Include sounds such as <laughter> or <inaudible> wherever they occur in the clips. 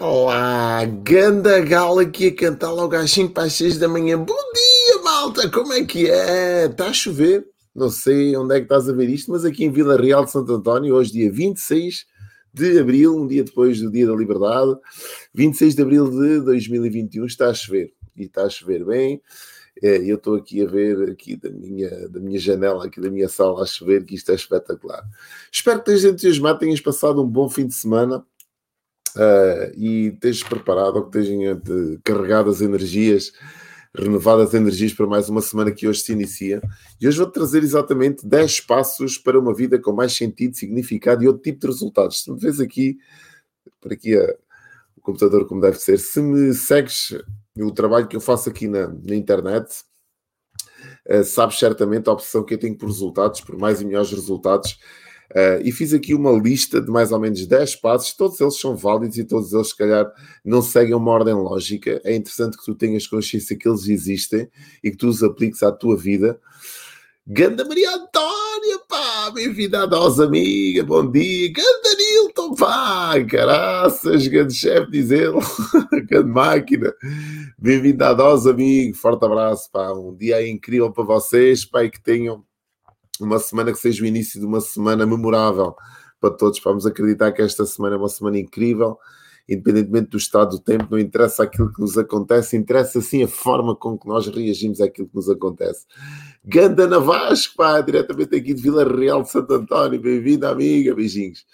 Olá, ganda gala aqui a cantar logo às 5 para as 6 da manhã. Bom dia, malta, como é que é? Está a chover? Não sei onde é que estás a ver isto, mas aqui em Vila Real de Santo António, hoje dia 26 de Abril, um dia depois do Dia da Liberdade, 26 de Abril de 2021, está a chover. E está a chover bem. É, eu estou aqui a ver aqui da minha, da minha janela, aqui da minha sala a chover, que isto é espetacular. Espero que estejas entusiasmado, tenhas passado um bom fim de semana uh, e estejas preparado, ou que estejam carregado as energias, renovadas energias para mais uma semana que hoje se inicia. E hoje vou trazer exatamente 10 passos para uma vida com mais sentido, significado e outro tipo de resultados. Se me vês aqui, por aqui a, o computador como deve ser, se me segues o trabalho que eu faço aqui na, na internet, uh, sabes certamente a opção que eu tenho por resultados, por mais e melhores resultados Uh, e fiz aqui uma lista de mais ou menos 10 passos, todos eles são válidos e todos eles, se calhar, não seguem uma ordem lógica. É interessante que tu tenhas consciência que eles existem e que tu os apliques à tua vida. Ganda Maria Antónia, pá, bem-vinda a nós, amiga, bom dia. Ganda Nilton, pá, caraças, grande chefe, diz ele, <laughs> grande máquina. Bem-vinda a nós, amigo, forte abraço, pá, um dia incrível para vocês, pá, e que tenham uma semana que seja o início de uma semana memorável para todos. Vamos acreditar que esta semana é uma semana incrível, independentemente do estado do tempo, não interessa aquilo que nos acontece, interessa sim a forma com que nós reagimos àquilo que nos acontece. Ganda na Vasco, pá, diretamente aqui de Vila Real de Santo António, bem-vinda, amiga, beijinhos.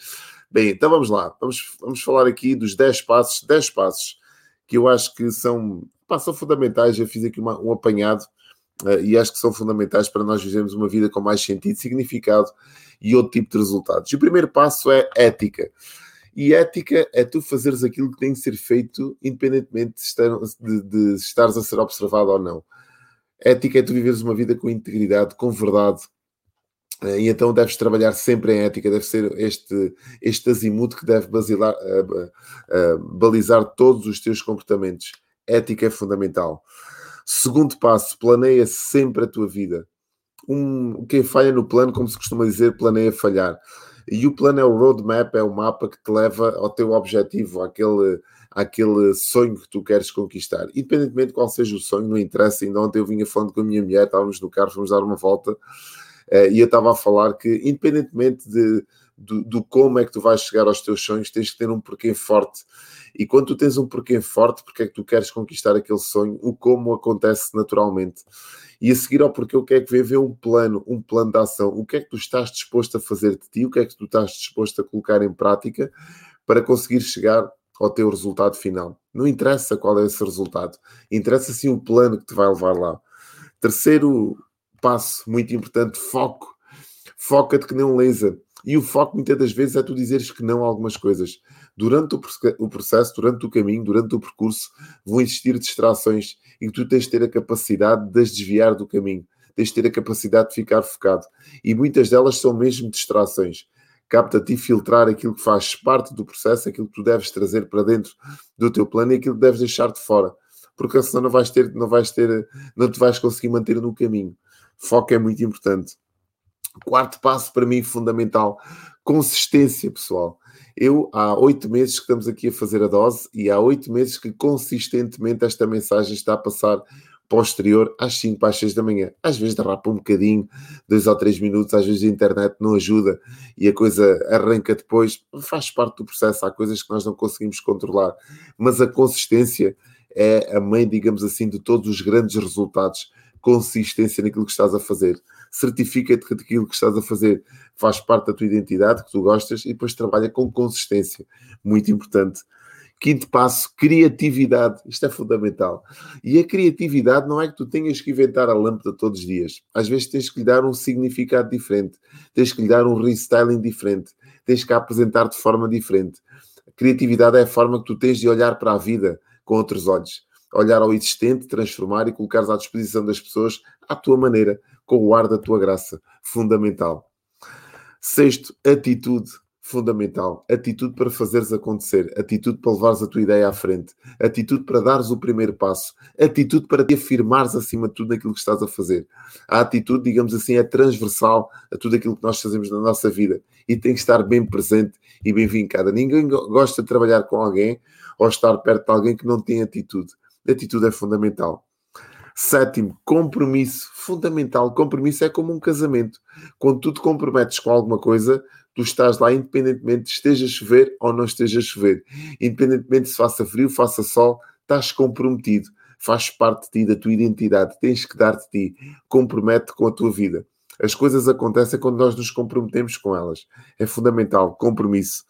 Bem, então vamos lá, vamos, vamos falar aqui dos 10 passos, 10 passos que eu acho que são, pá, são fundamentais. Eu fiz aqui uma, um apanhado e acho que são fundamentais para nós vivemos uma vida com mais sentido, significado e outro tipo de resultados. E o primeiro passo é ética. E ética é tu fazeres aquilo que tem que ser feito, independentemente de, estar, de, de estares a ser observado ou não. Ética é tu viveres uma vida com integridade, com verdade, eh, e então deves trabalhar sempre em ética, deve ser este, este azimuth que deve basilar, uh, uh, balizar todos os teus comportamentos. Ética é fundamental. Segundo passo, planeia sempre a tua vida. Um, quem falha no plano, como se costuma dizer, planeia falhar. E o plano é o roadmap, é o mapa que te leva ao teu objetivo, àquele, àquele sonho que tu queres conquistar. Independentemente de qual seja o sonho, não interessa. Ainda ontem eu vinha falando com a minha mulher, estávamos no carro, fomos dar uma volta, eh, e eu estava a falar que, independentemente de, do, do, como é que tu vais chegar aos teus sonhos, tens que ter um porquê forte. E quando tu tens um porquê forte, porque é que tu queres conquistar aquele sonho, o como acontece naturalmente. E a seguir ao porquê, o que é que vê? Vê um plano, um plano de ação. O que é que tu estás disposto a fazer de ti? O que é que tu estás disposto a colocar em prática para conseguir chegar ao teu resultado final? Não interessa qual é esse resultado, interessa sim o plano que te vai levar lá. Terceiro passo muito importante: foco. Foca-te que nem um laser. E o foco muitas das vezes é tu dizeres que não a algumas coisas. Durante o processo, durante o caminho, durante o percurso, vão existir distrações e tu tens de ter a capacidade de as desviar do caminho. Tens de ter a capacidade de ficar focado. E muitas delas são mesmo distrações. Capta-te e filtrar aquilo que faz parte do processo, aquilo que tu deves trazer para dentro do teu plano e aquilo que deves deixar de fora. Porque senão não vais ter, não vais ter, não te vais conseguir manter no caminho. Foco é muito importante. Quarto passo para mim fundamental: consistência, pessoal. Eu há oito meses que estamos aqui a fazer a dose e há oito meses que consistentemente esta mensagem está a passar posterior às 5 para as 6 da manhã. Às vezes derrapa um bocadinho, dois ou três minutos, às vezes a internet não ajuda e a coisa arranca depois. Faz parte do processo, há coisas que nós não conseguimos controlar, mas a consistência é a mãe, digamos assim, de todos os grandes resultados. Consistência naquilo que estás a fazer certifica-te que aquilo que estás a fazer faz parte da tua identidade, que tu gostas, e depois trabalha com consistência. Muito importante. Quinto passo, criatividade. Isto é fundamental. E a criatividade não é que tu tenhas que inventar a lâmpada todos os dias. Às vezes tens que lhe dar um significado diferente, tens que lhe dar um restyling diferente, tens que apresentar de forma diferente. A criatividade é a forma que tu tens de olhar para a vida com outros olhos. Olhar ao existente, transformar e colocar à disposição das pessoas à tua maneira com o ar da tua graça. Fundamental. Sexto, atitude. fundamental. Atitude para fazeres acontecer, atitude para levares a tua ideia à frente, atitude para dares o primeiro passo, atitude para te afirmares acima de tudo naquilo que estás a fazer. A atitude, digamos assim, é transversal a tudo aquilo que nós fazemos na nossa vida e tem que estar bem presente e bem vincada. Ninguém gosta de trabalhar com alguém ou estar perto de alguém que não tem atitude. A atitude é fundamental. Sétimo, compromisso. Fundamental. Compromisso é como um casamento. Quando tu te comprometes com alguma coisa, tu estás lá independentemente esteja a chover ou não esteja a chover. Independentemente se faça frio, faça sol, estás comprometido. Faz parte de ti, da tua identidade. Tens que dar de ti. Compromete com a tua vida. As coisas acontecem quando nós nos comprometemos com elas. É fundamental. Compromisso.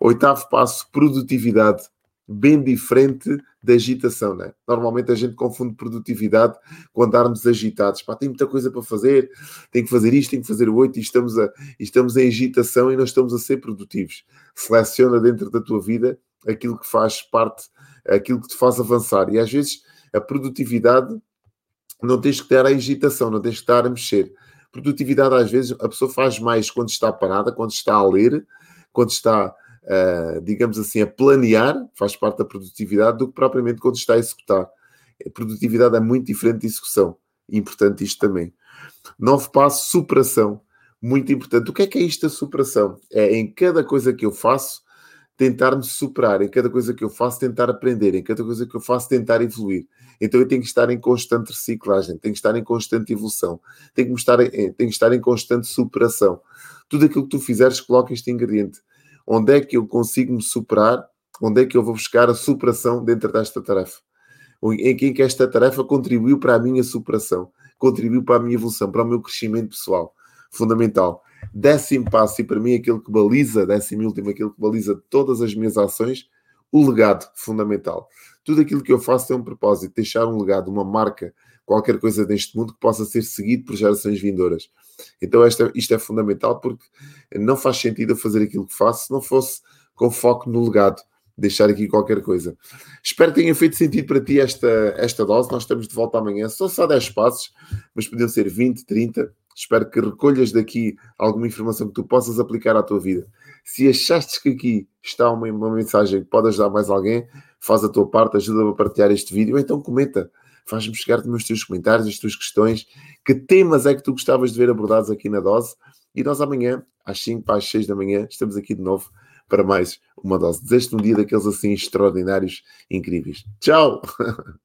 Oitavo passo, produtividade bem diferente da agitação, né? Normalmente a gente confunde produtividade com andarmos agitados. Pá, tem muita coisa para fazer, tem que fazer isto, tem que fazer o outro, e estamos, a, estamos em agitação e não estamos a ser produtivos. Seleciona dentro da tua vida aquilo que faz parte, aquilo que te faz avançar. E às vezes a produtividade não tens que ter a agitação, não tens que estar a mexer. Produtividade, às vezes, a pessoa faz mais quando está parada, quando está a ler, quando está uh, digamos assim, a planear, faz parte da produtividade, do que propriamente quando está a executar. A produtividade é muito diferente de execução. Importante isto também. Novo passo, superação. Muito importante. O que é que é isto da superação? É em cada coisa que eu faço, tentar me superar, em cada coisa que eu faço, tentar aprender, em cada coisa que eu faço, tentar evoluir. Então eu tenho que estar em constante reciclagem, tenho que estar em constante evolução, tenho que estar em, tenho que estar em constante superação. Tudo aquilo que tu fizeres, coloca este ingrediente onde é que eu consigo me superar, onde é que eu vou buscar a superação dentro desta tarefa. Em que esta tarefa contribuiu para a minha superação, contribuiu para a minha evolução, para o meu crescimento pessoal. Fundamental. Décimo passo, e para mim aquilo que baliza, décimo último, aquilo que baliza todas as minhas ações, o legado, fundamental. Tudo aquilo que eu faço tem um propósito, deixar um legado, uma marca, qualquer coisa neste mundo que possa ser seguido por gerações vindouras. Então esta, isto é fundamental porque não faz sentido fazer aquilo que faço se não fosse com foco no legado. Deixar aqui qualquer coisa. Espero que tenha feito sentido para ti esta, esta dose. Nós estamos de volta amanhã. São só 10 passos, mas podiam ser 20, 30. Espero que recolhas daqui alguma informação que tu possas aplicar à tua vida. Se achaste que aqui está uma, uma mensagem que pode ajudar mais alguém, faz a tua parte, ajuda-me a partilhar este vídeo, então comenta faz-me chegar também os teus comentários, as tuas questões. Que temas é que tu gostavas de ver abordados aqui na dose? E nós amanhã, às 5 para as 6 da manhã, estamos aqui de novo para mais uma dose. Desejo-te um dia daqueles assim extraordinários, incríveis. Tchau! <laughs>